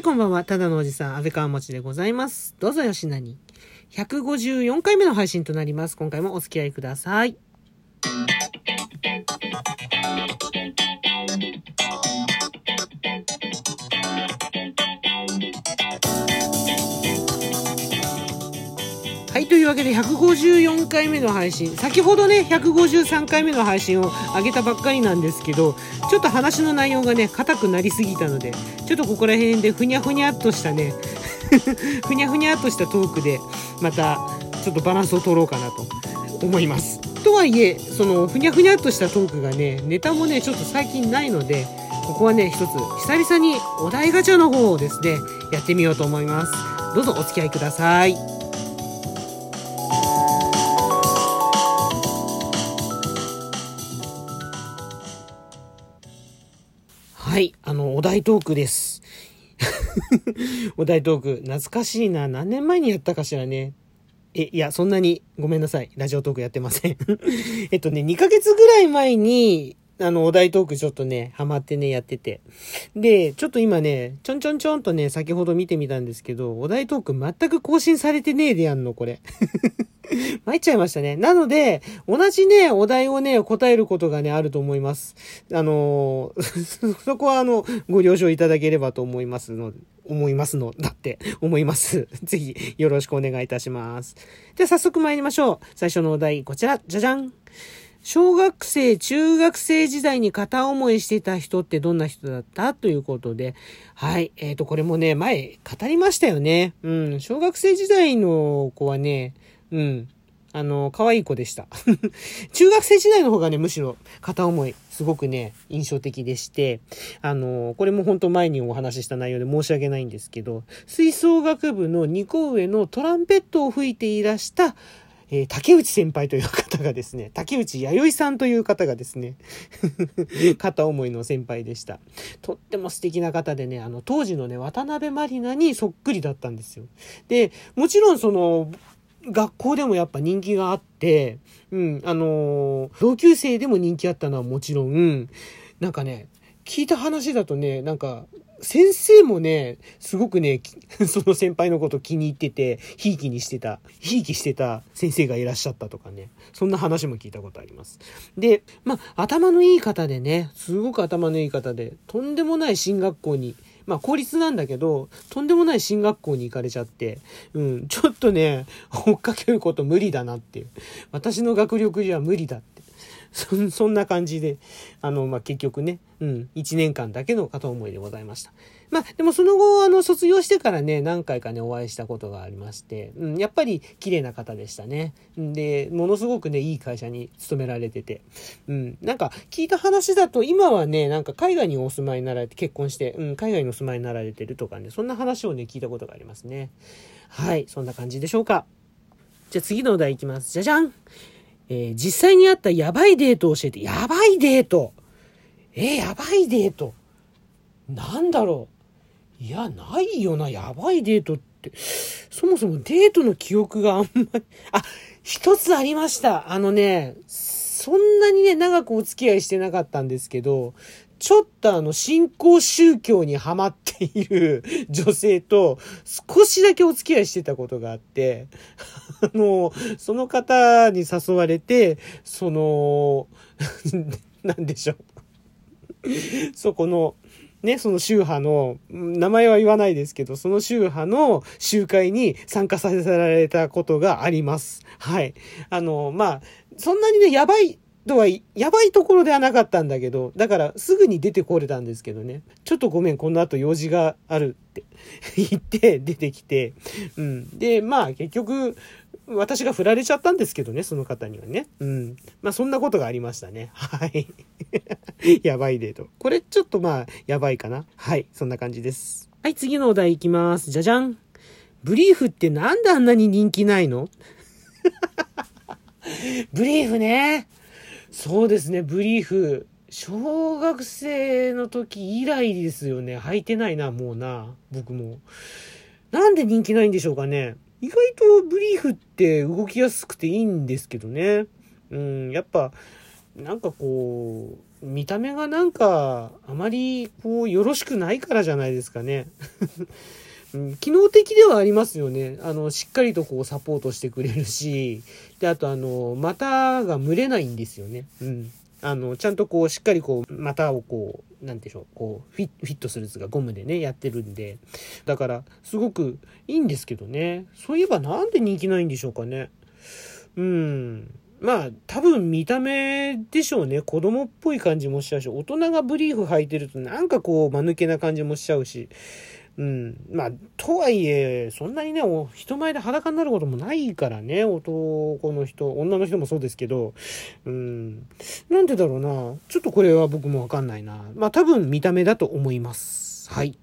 い、こんばんは。ただのおじさん、安倍川餅でございます。どうぞよしなに。154回目の配信となります。今回もお付き合いください。わけで154回目の配信。先ほどね、153回目の配信を上げたばっかりなんですけど、ちょっと話の内容がね、硬くなりすぎたので、ちょっとここら辺でふにゃふにゃっとしたね、ふにゃふにゃっとしたトークで、また、ちょっとバランスを取ろうかなと思います。とはいえ、その、ふにゃふにゃっとしたトークがね、ネタもね、ちょっと最近ないので、ここはね、一つ、久々にお題ガチャの方をですね、やってみようと思います。どうぞお付き合いください。い、あの、お題トークです。お題トーク、懐かしいな。何年前にやったかしらね。え、いや、そんなに、ごめんなさい。ラジオトークやってません。えっとね、2ヶ月ぐらい前に、あの、お題トークちょっとね、ハマってね、やってて。で、ちょっと今ね、ちょんちょんちょんとね、先ほど見てみたんですけど、お題トーク全く更新されてねえでやんの、これ。参っちゃいましたね。なので、同じね、お題をね、答えることがね、あると思います。あのー そこはあの、ご了承いただければと思いますの、思いますの、だって、思います。ぜひ、よろしくお願いいたします。では、早速参りましょう。最初のお題、こちら、じゃじゃん。小学生、中学生時代に片思いしてた人ってどんな人だった？ということで、はい。えっ、と、これもね、前、語りましたよね。うん。小学生時代の子はね、うん。あの、可愛い子でした。中学生時代の方がね、むしろ片思い、すごくね、印象的でして、あの、これも本当前にお話しした内容で申し訳ないんですけど、吹奏楽部の2個上のトランペットを吹いていらした、えー竹内先輩という方がですね、竹内弥生さんという方がですね、片思いの先輩でした。とっても素敵な方でね、あの、当時のね、渡辺満里奈にそっくりだったんですよ。で、もちろんその、学校でもやっぱ人気があって、うん、あのー同級生でも人気あったのはもちろん、なんかね、聞いた話だとね、なんか、先生もね、すごくね、その先輩のこと気に入ってて、ひいきにしてた、ひいきしてた先生がいらっしゃったとかね、そんな話も聞いたことあります。で、まあ、頭のいい方でね、すごく頭のいい方で、とんでもない進学校に、まあ、公立なんだけど、とんでもない進学校に行かれちゃって、うん、ちょっとね、追っかけること無理だなっていう。私の学力じゃ無理だって。そんそんな感じで、あの、まあ、結局ね、うん、1年間だけの片思いでございました。まあ、でもその後、あの、卒業してからね、何回かね、お会いしたことがありまして、うん、やっぱり綺麗な方でしたね。で、ものすごくね、いい会社に勤められてて、うん、なんか、聞いた話だと、今はね、なんか海外にお住まいになられて、結婚して、うん、海外にお住まいになられてるとかね、そんな話をね、聞いたことがありますね。はい、そんな感じでしょうか。じゃあ次のお題いきます。じゃじゃんえー実際にあったやばいデートを教えて、やばいデートえーやばいデートなんだろういや、ないよな、やばいデートって。そもそもデートの記憶があんまり、あ、一つありました。あのね、そんなにね、長くお付き合いしてなかったんですけど、ちょっとあの、新興宗教にハマっている 女性と少しだけお付き合いしてたことがあって、あの、その方に誘われて、その、なんでしょう。そこの、ね、その宗派の、名前は言わないですけど、その宗派の集会に参加させられたことがあります。はい。あの、まあ、そんなにね、やばいとは、やばいところではなかったんだけど、だからすぐに出てこれたんですけどね、ちょっとごめん、この後用事があるって 言って出てきて、うん。で、まあ結局、私が振られちゃったんですけどね、その方にはね。うん。まあそんなことがありましたね。はい。やばいデート。これちょっとまあ、やばいかな。はい。そんな感じです。はい、次のお題いきます。じゃじゃん。ブリーフってなんであんなに人気ないの？ブリーフね。そうですね、ブリーフ。小学生の時以来ですよね。履いてないな、もうな。僕も。なんで人気ないんでしょうかね。意外とブリーフって動きやすくていいんですけどね。うん、やっぱ、なんかこう、見た目がなんか、あまりこう、よろしくないからじゃないですかね。機能的ではありますよね。あの、しっかりとこうサポートしてくれるし、で、あとあの、股が蒸れないんですよね。うん。あの、ちゃんとこう、しっかりこう、股をこう、なんでしょう、こう、フィフィットするやつがゴムでね、やってるんで。だから、すごくいいんですけどね。そういえばなんで人気ないんでしょうかね。うん。まあ、多分見た目でしょうね。子供っぽい感じもしちゃうし、大人がブリーフ履いてるとなんかこう、間抜けな感じもしちゃうし。うん。まあ、とはいえ、そんなにね、人前で裸になることもないからね、男の人、女の人もそうですけど、うん。なんでだろうな。ちょっとこれは僕もわかんないな。まあ、多分見た目だと思います。はい。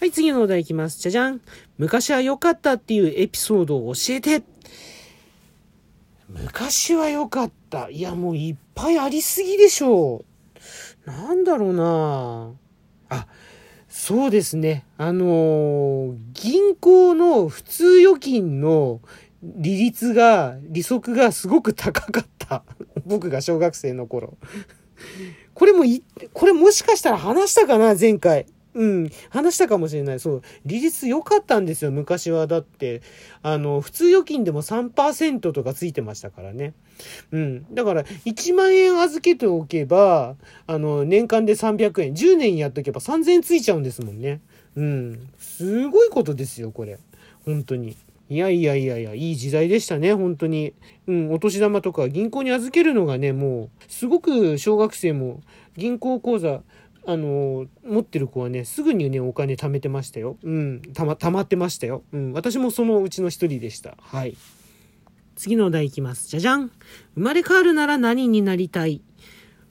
はい、次のお題いきます。じゃじゃん。昔は良かったっていうエピソードを教えて。昔は良かった。いや、もういっぱいありすぎでしょう。なんだろうなあ、そうですね。あのー、銀行の普通預金の利率が、利息がすごく高かった。僕が小学生の頃。これもい、これもしかしたら話したかな前回。うん、話したかもしれない。そう。利率良かったんですよ、昔は。だって、あの、普通預金でも3%とかついてましたからね。うん。だから、1万円預けておけば、あの、年間で300円、10年やっとけば3000円ついちゃうんですもんね。うん。すごいことですよ、これ。本当に。いやいやいやいや、いい時代でしたね、本当に。うん、お年玉とか銀行に預けるのがね、もう、すごく小学生も銀行口座、あの、持ってる子はね、すぐにね、お金貯めてましたよ。うん、たま、溜まってましたよ。うん、私もそのうちの一人でした。はい。次のお題いきます。じゃじゃん生まれ変わるなら何になりたい？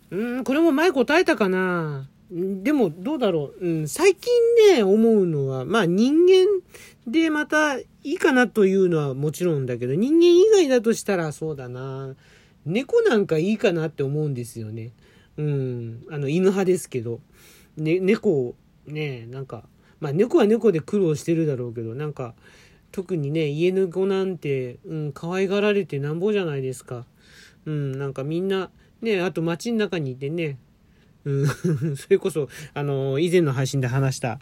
うん、これも前答えたかなでも、どうだろう。うん、最近ね、思うのは、まあ人間でまたいいかなというのはもちろんだけど、人間以外だとしたらそうだな。猫なんかいいかなって思うんですよね。うん、あの、犬派ですけど、ね、猫、ね、なんか、まあ猫は猫で苦労してるだろうけど、なんか、特にね、家猫なんて、うん、可愛がられてなんぼじゃないですか。うん、なんかみんな、ね、あと街の中にいてね、うん、それこそ、あの、以前の配信で話した、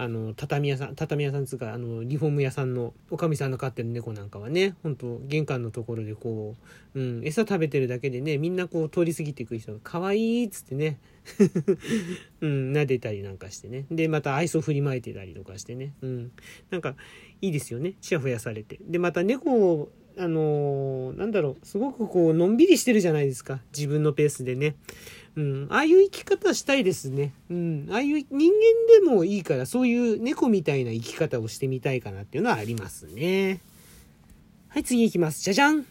あの、畳屋さん、畳屋さんつうか、あの、リフォーム屋さんの、おかみさんの飼ってる猫なんかはね、ほんと、玄関のところでこう、うん、餌食べてるだけでね、みんなこう通り過ぎていく人が、可愛いっつってね、うん、撫でたりなんかしてね。で、また愛想振りまいてたりとかしてね。うん。なんか、いいですよね。ちやほやされて。で、また猫を、あのー、なんだろう、すごくこう、のんびりしてるじゃないですか。自分のペースでね。うん、ああいう生き方したいですね。うん、ああいう人間でもいいから、そういう猫みたいな生き方をしてみたいかなっていうのはありますね。はい、次行きます。じゃじゃん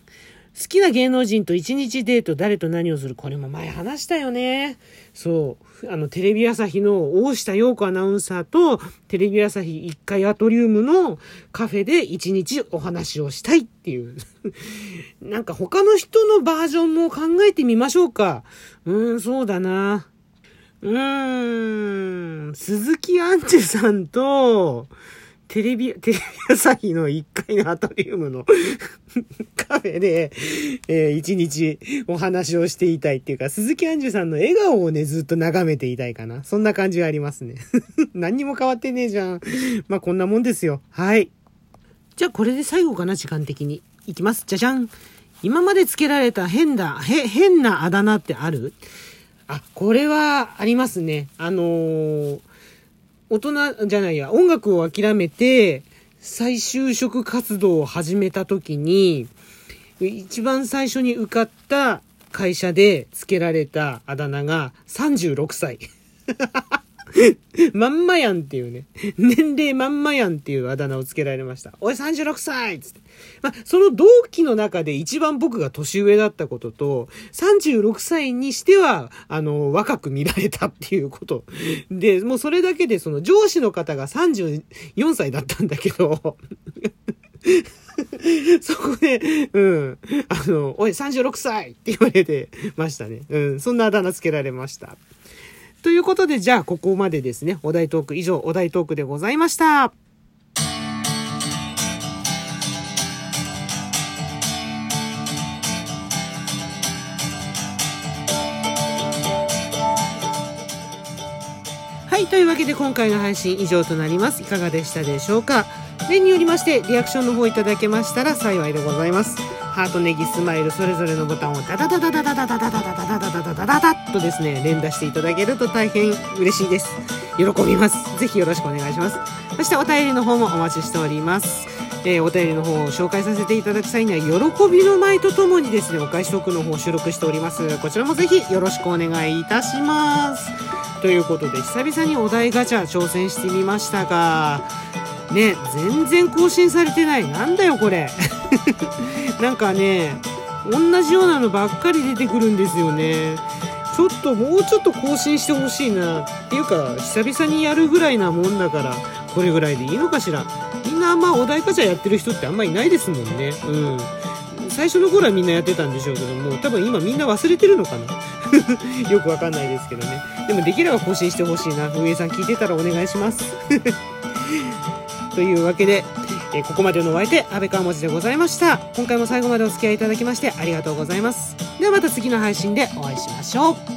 好きな芸能人と一日デート誰と何をするこれも前話したよね。そう。あの、テレビ朝日の大下陽子アナウンサーと、テレビ朝日1階アトリウムのカフェで一日お話をしたいっていう。なんか他の人のバージョンも考えてみましょうか。うーん、そうだな。うーん、鈴木杏樹さんと、テレビ、テレビ朝日の1階のアトリウムの カフェで、えー、一日お話をしていたいっていうか、鈴木杏樹さんの笑顔をね、ずっと眺めていたいかな。そんな感じがありますね。何にも変わってねえじゃん。まあ、こんなもんですよ。はい。じゃあ、これで最後かな、時間的に。いきます。じゃじゃん。今まで付けられた変だ、へ、変なあだ名ってある？あ、これはありますね。あのー大人じゃないや、音楽を諦めて、再就職活動を始めた時に、一番最初に受かった会社で付けられたあだ名が36歳。まんまやんっていうね。年齢まんまやんっていうあだ名を付けられました。おい36歳つって。まあ、その同期の中で一番僕が年上だったことと、36歳にしては、あの、若く見られたっていうこと。で、もうそれだけでその上司の方が34歳だったんだけど、そこで、うん。あの、おい、36歳って言われてましたね。うん。そんなあだ名つけられました。ということで、じゃあここまでですね、お題トーク、以上お題トークでございました。はい、というわけで今回の配信以上となります。いかがでしたでしょうか？例によりまして、リアクションの方いただけましたら幸いでございます。ハート、ネギ、スマイル、それぞれのボタンをダダダダダダダダダダダダダダダダダダダとですね、連打していただけると大変嬉しいです。喜びます。ぜひよろしくお願いします。そしてお便りの方もお待ちしております。えーお便りの方を紹介させていただく際には、喜びの舞とともにですね、お返しトークの方を収録しております。こちらもぜひよろしくお願いいたします。ということで、久々にお題ガチャ挑戦してみましたが、ね、全然更新されてない。なんだよこれ。なんかね、同じようなのばっかり出てくるんですよね。ちょっともうちょっと更新してほしいな。っていうか、久々にやるぐらいなもんだから、これぐらいでいいのかしら。みんなあんまお題ガチャやってる人ってあんまいないですもんね。うん。最初の頃はみんなやってたんでしょうけども、多分今みんな忘れてるのかな よくわかんないですけどね。でもできれば更新してほしいな。運営さん聞いてたらお願いします。というわけで、えーここまでのお相手、安倍川文字でございました。今回も最後までお付き合いいただきましてありがとうございます。ではまた次の配信でお会いしましょう。